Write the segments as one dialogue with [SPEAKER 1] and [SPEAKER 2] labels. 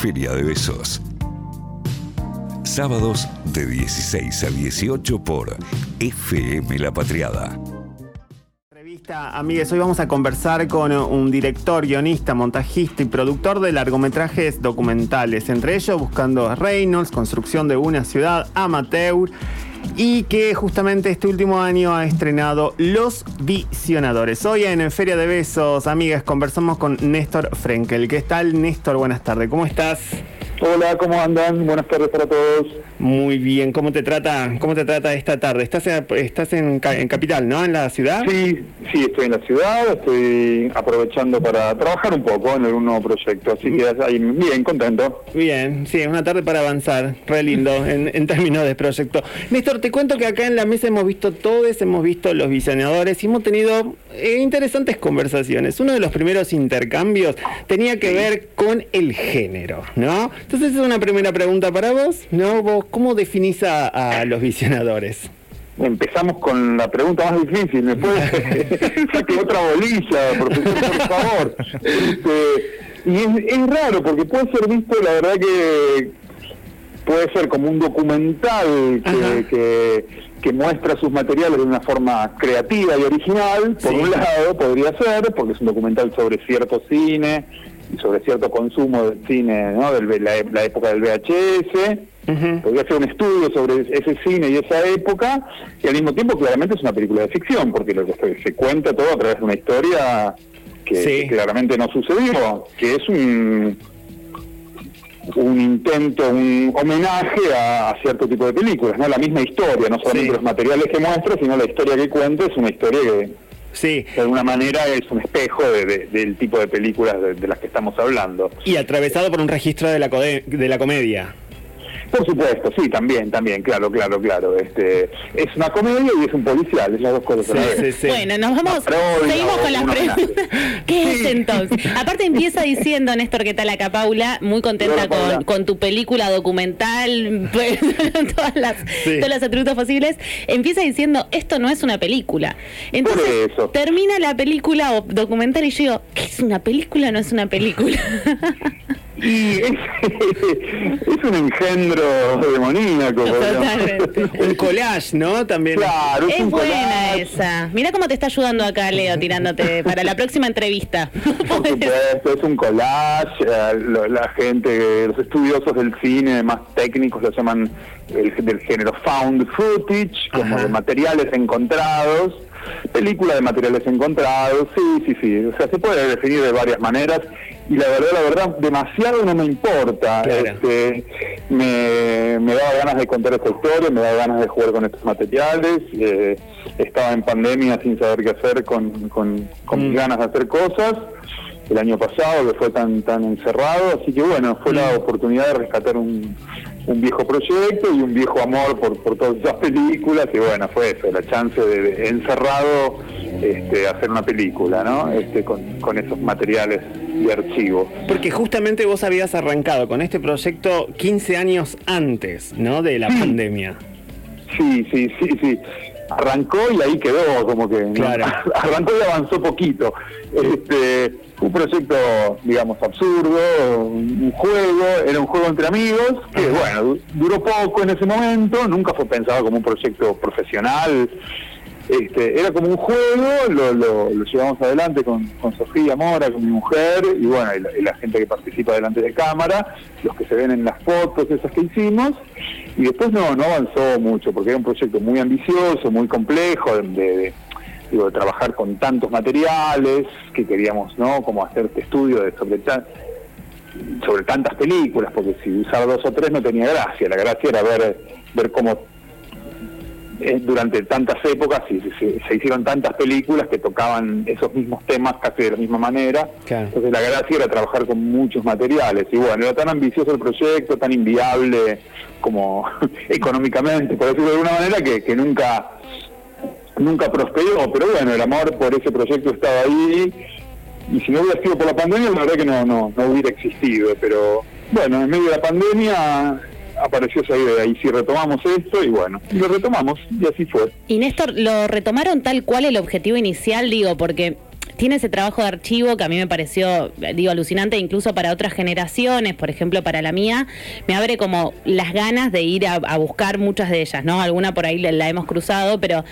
[SPEAKER 1] Feria de Besos. Sábados de 16 a 18 por FM La Patriada.
[SPEAKER 2] Revista Amigues, hoy vamos a conversar con un director, guionista, montajista y productor de largometrajes documentales, entre ellos Buscando Reynolds, Construcción de una ciudad amateur y que justamente este último año ha estrenado Los Visionadores. Hoy en Feria de Besos, amigas, conversamos con Néstor Frenkel. ¿Qué tal, Néstor? Buenas tardes, ¿cómo estás?
[SPEAKER 3] Hola, ¿cómo andan? Buenas tardes para todos.
[SPEAKER 2] Muy bien, ¿cómo te trata, cómo te trata esta tarde? Estás, en, estás en, Capital, ¿no? ¿En la ciudad?
[SPEAKER 3] Sí, sí, estoy en la ciudad, estoy aprovechando para trabajar un poco en un nuevo proyecto, así que ahí bien, contento.
[SPEAKER 2] Bien, sí, es una tarde para avanzar, re lindo en, términos de proyecto. Néstor, te cuento que acá en la mesa hemos visto todos, hemos visto los visionadores y hemos tenido eh, interesantes conversaciones. Uno de los primeros intercambios tenía que ver con el género, ¿no? Entonces es una primera pregunta para vos, ¿no? ¿Vos cómo definís a, los visionadores?
[SPEAKER 3] Empezamos con la pregunta más difícil. ¿Me puede saque otra bolilla, profesor, por favor? Este, y es, raro porque puede ser visto, la verdad que puede ser como un documental que, que, muestra sus materiales de una forma creativa y original, por un lado podría ser, porque es un documental sobre cierto cine, sobre cierto consumo del cine, ¿no? la, época del VHS. Podría hacer un estudio sobre ese cine y esa época, y al mismo tiempo claramente es una película de ficción, porque lo que se, cuenta todo a través de una historia que, claramente no sucedió, que es un, un intento, un homenaje a, cierto tipo de películas, no la misma historia, no solamente los materiales que muestra, sino la historia que cuenta es una historia que Sí. De alguna manera es un espejo del tipo de películas de, las que estamos hablando.
[SPEAKER 2] Y atravesado por un registro de la, de la comedia.
[SPEAKER 3] Por supuesto, sí, también, también, claro, claro, claro. Este, es una comedia y es un policial, es las dos cosas a la vez.
[SPEAKER 4] Bueno, nos vamos, seguimos con las preguntas. ¿Qué es entonces? Aparte empieza diciendo, Néstor, ¿qué tal acá, Paula? Muy contenta con, con, tu película documental, pues, todas las, todos los atributos posibles. Empieza diciendo, esto no es una película. Entonces, termina la película o documental y yo digo, ¿qué es una película? No es una película.
[SPEAKER 3] Y es, un engendro demoníaco.
[SPEAKER 2] un collage, ¿no? También.
[SPEAKER 4] Claro, es, buena esa. Mira cómo te está ayudando acá, Leo, tirándote para la próxima entrevista.
[SPEAKER 3] Por supuesto, es un collage. Eh, la gente, los estudiosos del cine más técnicos lo llaman el, del género found footage, como de materiales encontrados película de materiales encontrados, sí, sí, sí, o sea, se puede definir de varias maneras y la verdad, la verdad, demasiado no me importa. Este, me, me daba ganas de contar esta historia, me daba ganas de jugar con estos materiales. Eh, estaba en pandemia sin saber qué hacer con, con, mis mm. ganas de hacer cosas. El año pasado que fue tan tan encerrado, así que bueno, fue la mm. oportunidad de rescatar un, un viejo proyecto y un viejo amor por, por todas esas películas y bueno, fue eso, la chance de, encerrado este, hacer una película, ¿no? Este, con, con esos materiales de archivo.
[SPEAKER 2] Porque justamente vos habías arrancado con este proyecto 15 años antes, ¿no? De la pandemia.
[SPEAKER 3] Sí, sí, sí, sí. Arrancó y ahí quedó, como que arrancó y avanzó poquito. Este, un proyecto, digamos, absurdo, un juego, era un juego entre amigos, que bueno, duró poco en ese momento, nunca fue pensado como un proyecto profesional, este, era como un juego, lo, lo, llevamos adelante con, Sofía Mora, con mi mujer, y bueno, y la, gente que participa delante de cámara, los que se ven en las fotos esas que hicimos, y después no, no avanzó mucho, porque era un proyecto muy ambicioso, muy complejo, de, de trabajar con tantos materiales, que queríamos, ¿no? Como hacer este estudio de sobre, sobre tantas películas, porque si usaba dos o tres no tenía gracia, la gracia era ver, ver cómo durante tantas épocas y se, hicieron tantas películas que tocaban esos mismos temas casi de la misma manera. Entonces la gracia era trabajar con muchos materiales. Y bueno, era tan ambicioso el proyecto, tan inviable como económicamente, por decirlo de alguna manera, que, que nunca nunca prosperó. Pero bueno, el amor por ese proyecto estaba ahí. Y si no hubiera sido por la pandemia, la verdad que no, no, no hubiera existido. Pero bueno, en medio de la pandemia apareció esa idea y si retomamos esto y bueno, lo retomamos y así fue.
[SPEAKER 4] Y Néstor, ¿lo retomaron tal cual el objetivo inicial? Digo, porque tiene ese trabajo de archivo que a mí me pareció, digo, alucinante, incluso para otras generaciones, por ejemplo, para la mía, me abre como las ganas de ir a, buscar muchas de ellas, ¿no? Alguna por ahí la, hemos cruzado, pero,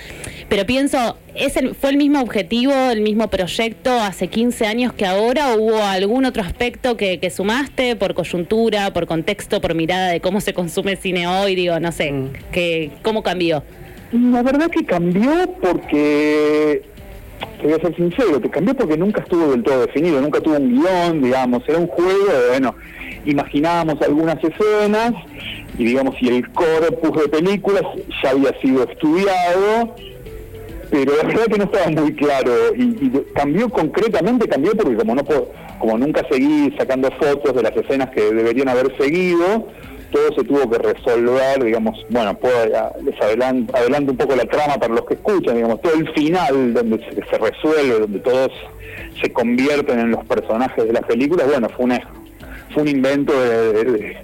[SPEAKER 4] pero pienso, ¿es ¿fue el mismo objetivo, el mismo proyecto hace 15 años que ahora? ¿O hubo algún otro aspecto que, sumaste por coyuntura, por contexto, por mirada de cómo se consume cine hoy? Digo, no sé, mm. que, ¿cómo cambió?
[SPEAKER 3] La verdad que cambió porque te voy a ser sincero, te cambió porque nunca estuvo del todo definido, nunca tuvo un guion, digamos, era un juego bueno, imaginábamos algunas escenas y digamos, si el corpus de películas ya había sido estudiado, pero la verdad que no estaba muy claro y, cambió concretamente, cambió porque como no como nunca seguí sacando fotos de las escenas que deberían haber seguido, todo se tuvo que resolver, digamos, bueno, puedo, les adelanto, un poco la trama para los que escuchan, digamos, todo el final donde se, resuelve, donde todos se convierten en los personajes de las películas, bueno, fue, una, fue un invento de,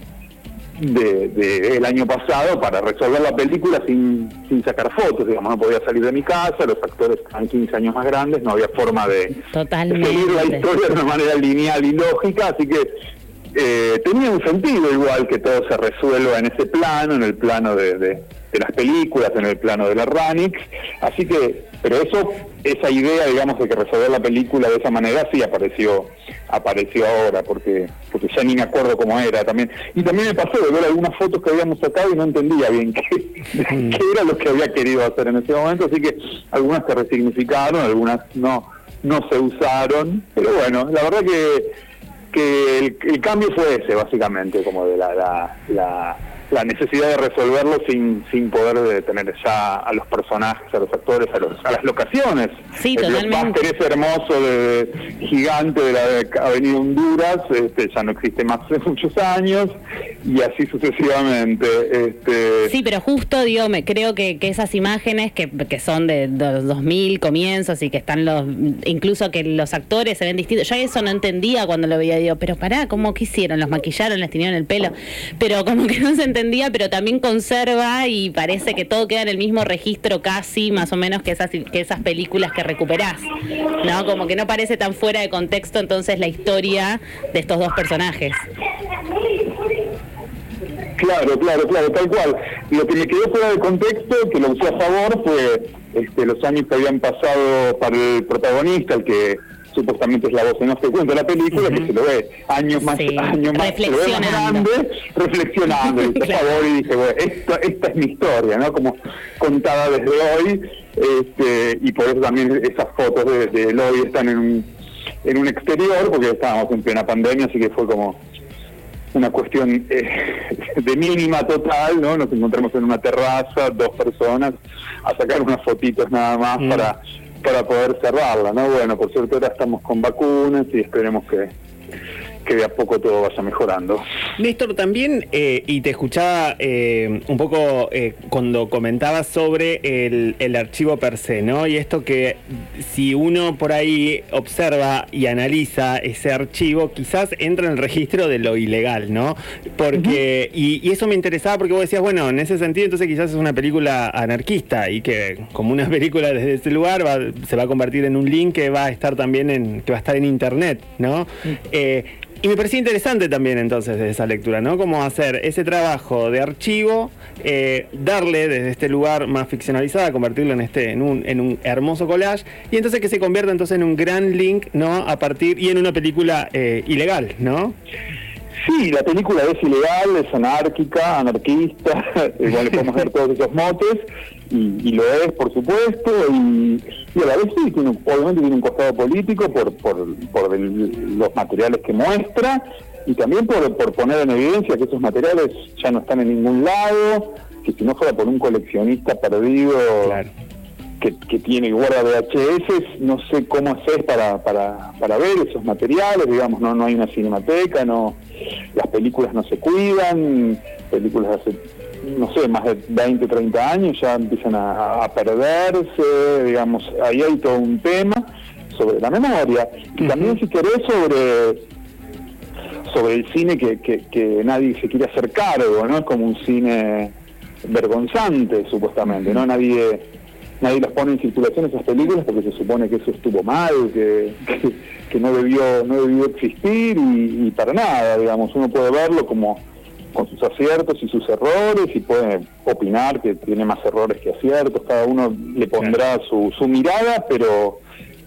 [SPEAKER 3] de, año pasado para resolver la película sin, sin sacar fotos, digamos, no podía salir de mi casa, los actores estaban 15 años más grandes, no había forma de, de seguir la historia de una manera lineal y lógica, así que eh, tenía un sentido igual que todo se resuelva en ese plano, en el plano de, las películas, en el plano de la Ranix, así que, pero eso, esa idea, digamos, de que resolver la película de esa manera sí apareció, apareció ahora, porque, porque ya ni me acuerdo cómo era también. Y también me pasó de ver algunas fotos que habíamos sacado y no entendía bien qué, qué era lo que había querido hacer en ese momento, así que algunas se resignificaron, algunas no, no se usaron, pero bueno, la verdad que que el, cambio fue ese, básicamente, como de la, la, la, necesidad de resolverlo sin, sin poder tener ya a los personajes, a los actores, a, los, a las locaciones.
[SPEAKER 4] Sí, el totalmente.
[SPEAKER 3] ese hermoso de, gigante de la Avenida Honduras, este, ya no existe más hace muchos años, y así sucesivamente. Este...
[SPEAKER 4] Sí, pero justo, digo, me, creo que, que esas imágenes que, que son de, los 2000 comienzos y que están los, incluso que los actores se ven distintos, yo eso no entendía cuando lo veía, digo, pero pará, ¿cómo que hicieron? ¿Los maquillaron, les tenían el pelo? Pero como que no se entendía, pero también conserva y parece que todo queda en el mismo registro casi, más o menos, que esas, que esas películas que recuperás, ¿no? Como que no parece tan fuera de contexto entonces la historia de estos dos personajes.
[SPEAKER 3] Claro, claro, claro, tal cual. Lo que me quedó fuera de contexto, que lo usé a favor, fue este, los años que habían pasado para el protagonista, el que supuestamente es la voz en off que cuenta la película, que se lo ve años más, años más, grande, reflexionando. y por favor, y dije, bueno, esta, esta es mi historia, ¿no? Como contada desde hoy, este, y por eso también esas fotos de, de están en un, en un exterior, porque estábamos en plena pandemia, así que fue como una cuestión eh, de mínima total, ¿no? Nos encontramos en una terraza, dos personas, a sacar unas fotitos nada más mm. para, para poder cerrarla, ¿no? Bueno, por suerte ahora estamos con vacunas y esperemos que, que de a poco todo vaya mejorando.
[SPEAKER 2] Néstor, también, eh, y te escuchaba eh, un poco eh, cuando comentabas sobre el, el, archivo per se, ¿no? Y esto que si uno por ahí observa y analiza ese archivo, quizás entra en el registro de lo ilegal, ¿no? Porque, y, eso me interesaba porque vos decías, bueno, en ese sentido entonces quizás es una película anarquista y que como una película desde ese lugar se va a convertir en un link que va a estar también en, que va a estar en internet, ¿no? Y me parecía interesante también entonces desde esa lectura, ¿no? Cómo hacer ese trabajo de archivo, eh, darle desde este lugar más ficcionalizado, convertirlo en este, en un, en un hermoso collage, y entonces que se convierta entonces en un gran link, ¿no? A partir, y en una película eh, ilegal, ¿no?
[SPEAKER 3] Sí, la película es ilegal, es anárquica, anarquista, igual le podemos ver todos esos motes, y, lo es, por supuesto, y, a la vez sí, tiene, obviamente tiene un costado político por, por, por los materiales que muestra, y también por, por poner en evidencia que esos materiales ya no están en ningún lado, que si no fuera por un coleccionista perdido que, que, tiene guarda VHS, no sé cómo hacer para, para, para ver esos materiales, digamos, no, no hay una cinemateca, no las películas no se cuidan, películas hace, no sé, más de 20, 30 años ya empiezan a, perderse, digamos, ahí hay todo un tema sobre la memoria. Y también si querés sobre sobre el cine que, que, nadie se quiere hacer cargo, ¿no? Es como un cine vergonzante, supuestamente, ¿no? Nadie nadie las pone en circulación esas películas porque se supone que eso estuvo mal, que, que, no debió no debió existir y, para nada, digamos, uno puede verlo como con sus aciertos y sus errores y puede opinar que tiene más errores que aciertos, cada uno le pondrá su, su mirada, pero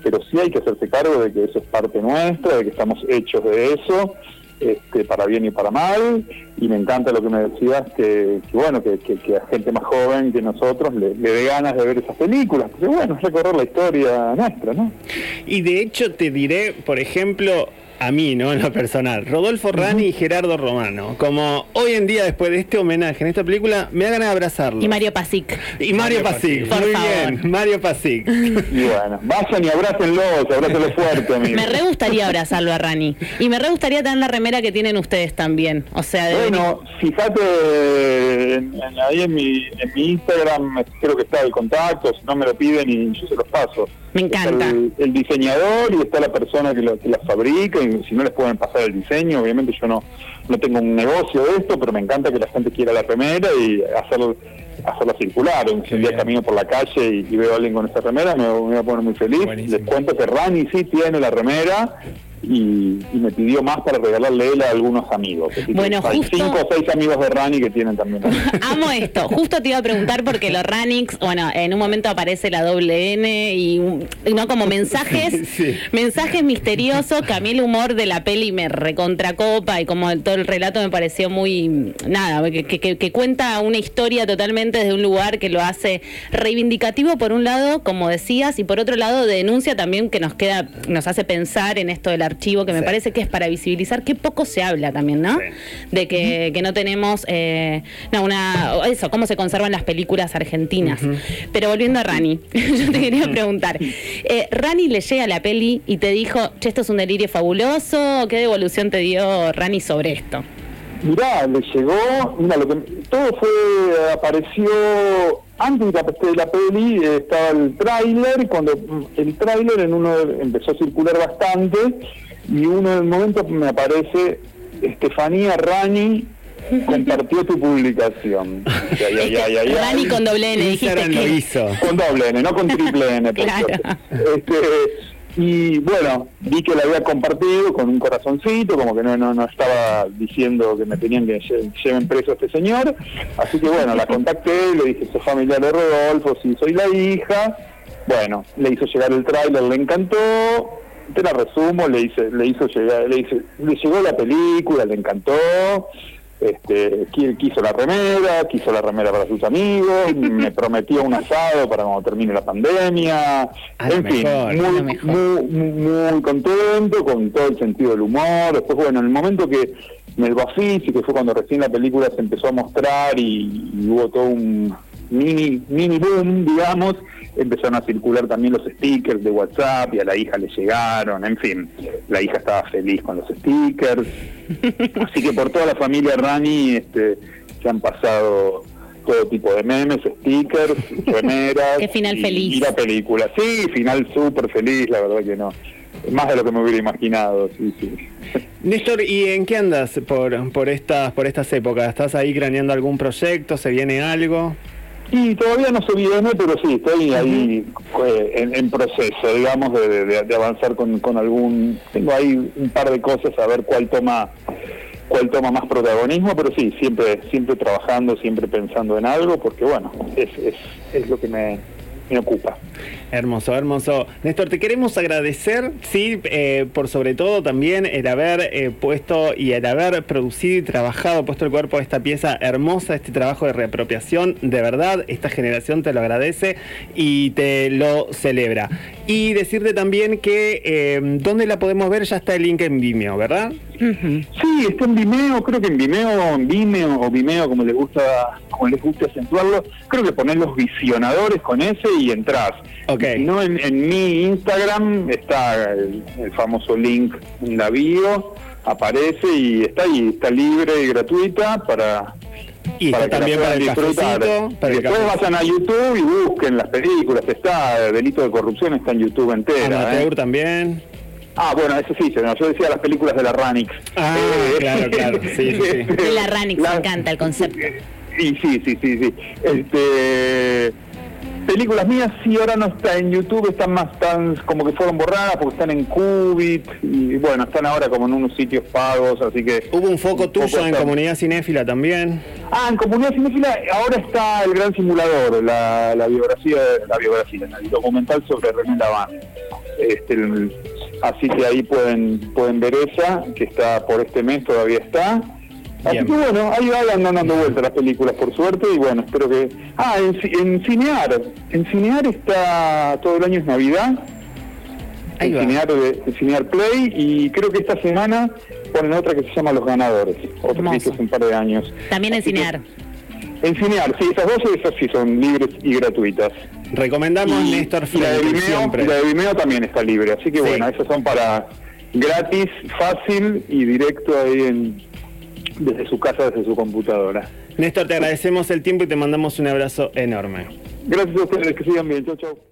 [SPEAKER 3] pero sí hay que hacerse cargo de que eso es parte nuestra, de que estamos hechos de eso este, para bien y para mal, y me encanta lo que me decías, que, bueno, que, a gente más joven que nosotros le, le dé ganas de ver esas películas, porque bueno, recorrer la historia nuestra, ¿no?
[SPEAKER 2] Y de hecho te diré, por ejemplo, a mí, ¿no? En lo personal. Rodolfo Rani y Gerardo Romano. Como hoy en día, después de este homenaje en esta película, me da ganas de abrazarlo.
[SPEAKER 4] Y Mario Pasic.
[SPEAKER 2] Y Mario, Pasic, muy bien. Mario Pasic.
[SPEAKER 3] Y bueno, vayan y abrácenlo, abrácenlo fuerte, amigo.
[SPEAKER 4] Me re gustaría abrazarlo a Rani. Y me re gustaría tener la remera que tienen ustedes también. O sea, de
[SPEAKER 3] Bueno, fíjate, ahí en mi, en mi Instagram creo que está el contacto, si no me lo piden y yo se los paso.
[SPEAKER 4] Me encanta.
[SPEAKER 3] El, diseñador y está la persona que, lo, que las fabrica y si no les pueden pasar el diseño, obviamente yo no, no tengo un negocio de esto, pero me encanta que la gente quiera la remera y hacer, hacerla circular. Si un día camino por la calle y, veo a alguien con esa remera, me, me, voy a poner muy feliz. Les cuento que Rani sí tiene la remera y, me pidió más para regalarle él a algunos amigos.
[SPEAKER 4] bueno,
[SPEAKER 3] hay cinco o seis amigos de Rani que tienen también.
[SPEAKER 4] Amo esto. Justo te iba a preguntar porque los Ranix, bueno, en un momento aparece la doble N y no como mensajes, mensajes misteriosos que a mí el humor de la peli me recontracopa y como todo el relato me pareció muy nada, que, que cuenta una historia totalmente desde un lugar que lo hace reivindicativo por un lado, como decías, y por otro lado denuncia también que nos queda, nos hace pensar en esto de la archivo, que me parece que es para visibilizar, que poco se habla también, ¿no? De que, que, no tenemos, eh, no, una, eso, cómo se conservan las películas argentinas. Pero volviendo a Rani, yo te quería preguntar, eh, Rani le llega a la peli y te dijo, che, esto es un delirio fabuloso, ¿qué devolución te dio Rani sobre esto?
[SPEAKER 3] Mirá, le llegó, mira, lo que todo fue, apareció antes de la, peli eh, estaba el tráiler, cuando mm, el tráiler en uno empezó a circular bastante y uno de momentos me aparece Estefanía Rani compartió tu publicación.
[SPEAKER 4] Rani con doble N, dijiste
[SPEAKER 2] lo hizo.
[SPEAKER 3] Con doble N, no con triple N. claro. Este, y bueno, vi que la había compartido con un corazoncito, como que no, no, no estaba diciendo que me tenían que lleven preso a este señor. Así que bueno, la contacté, le dije, soy familiar de Rodolfo, sí, soy la hija. Bueno, le hizo llegar el tráiler, le encantó. Te la resumo, le hice, le hizo llegar, le hice, le llegó la película, le encantó este, quiso la remera, quiso la remera para sus amigos, me prometió un asado para cuando termine la pandemia, en fin, muy, muy, contento, con todo el sentido del humor. Después, bueno, en el momento que en el Bafisi, que fue cuando recién la película se empezó a mostrar y hubo todo un mini, mini boom, digamos, empezaron a circular también los stickers de WhatsApp y a la hija le llegaron, en fin, la hija estaba feliz con los stickers. Así que por toda la familia Rani este, se han pasado todo tipo de memes, stickers, remeras.
[SPEAKER 4] Qué final feliz.
[SPEAKER 3] Y la película. Sí, final súper feliz, la verdad que no. Más de lo que me hubiera imaginado, sí, sí.
[SPEAKER 2] Néstor, ¿y en qué andas por, por, estas, por estas épocas? ¿Estás ahí craneando algún proyecto? ¿Se viene algo?
[SPEAKER 3] Y todavía no se viene, pero sí, estoy ahí eh, en, proceso, digamos, de, avanzar con, con, algún... Tengo ahí un par de cosas a ver cuál toma cuál toma más protagonismo, pero sí, siempre siempre trabajando, siempre pensando en algo, porque bueno, es, es, es lo que me, me ocupa.
[SPEAKER 2] Hermoso, hermoso. Néstor, te queremos agradecer, sí, eh, por sobre todo también el haber eh, puesto y el haber producido y trabajado, puesto el cuerpo a esta pieza hermosa, este trabajo de reapropiación. De verdad, esta generación te lo agradece y te lo celebra. Y decirte también que eh, dónde la podemos ver, ya está el link en Vimeo, ¿verdad?
[SPEAKER 3] Sí, está en Vimeo, creo que en Vimeo, en Vimeo o Vimeo, como les gusta, como les gusta acentuarlo, creo que poner los visionadores con ese y entras.
[SPEAKER 2] Okay.
[SPEAKER 3] no, en, mi Instagram está el, famoso link en la bio, aparece y está ahí, está libre y gratuita para,
[SPEAKER 2] y para también para disfrutar.
[SPEAKER 3] Después vayan a YouTube y busquen las películas, está Delito de Corrupción, está en YouTube entera.
[SPEAKER 2] Amateur ¿eh? también.
[SPEAKER 3] Ah, bueno, eso sí, yo decía las películas de la Ranix.
[SPEAKER 2] Ah, eh, claro, claro, sí, sí.
[SPEAKER 4] De la Ranix, me encanta el concepto.
[SPEAKER 3] Y sí, sí, sí, sí. Este, películas mías sí ahora no está en YouTube, están más tan como que fueron borradas porque están en Qubit y bueno, están ahora como en unos sitios pagos, así que...
[SPEAKER 2] Hubo un foco tuyo en Comunidad Cinéfila también.
[SPEAKER 3] Ah, en Comunidad Cinéfila ahora está El Gran Simulador, la, biografía, la biografía, el documental sobre René Laván. Este, así que ahí pueden, pueden ver esa, que está por este mes, todavía está. Así que bueno, ahí van dando vueltas las películas por suerte y bueno, espero que... Ah, en, Cinear, en Cinear está todo el año es Navidad, en Cinear, de, Cinear Play y creo que esta semana ponen otra que se llama Los Ganadores, otra que hace un par de años.
[SPEAKER 4] También en Cinear.
[SPEAKER 3] En Cinear, sí, esas dos esas sí son libres y gratuitas.
[SPEAKER 2] Recomendamos Néstor y la de
[SPEAKER 3] Vimeo, Y la de Vimeo también está libre, así que bueno, esas son para gratis, fácil y directo ahí en, desde su casa, desde su computadora.
[SPEAKER 2] Néstor, te agradecemos el tiempo y te mandamos un abrazo enorme.
[SPEAKER 3] Gracias a ustedes, que sigan bien. Chau, chau.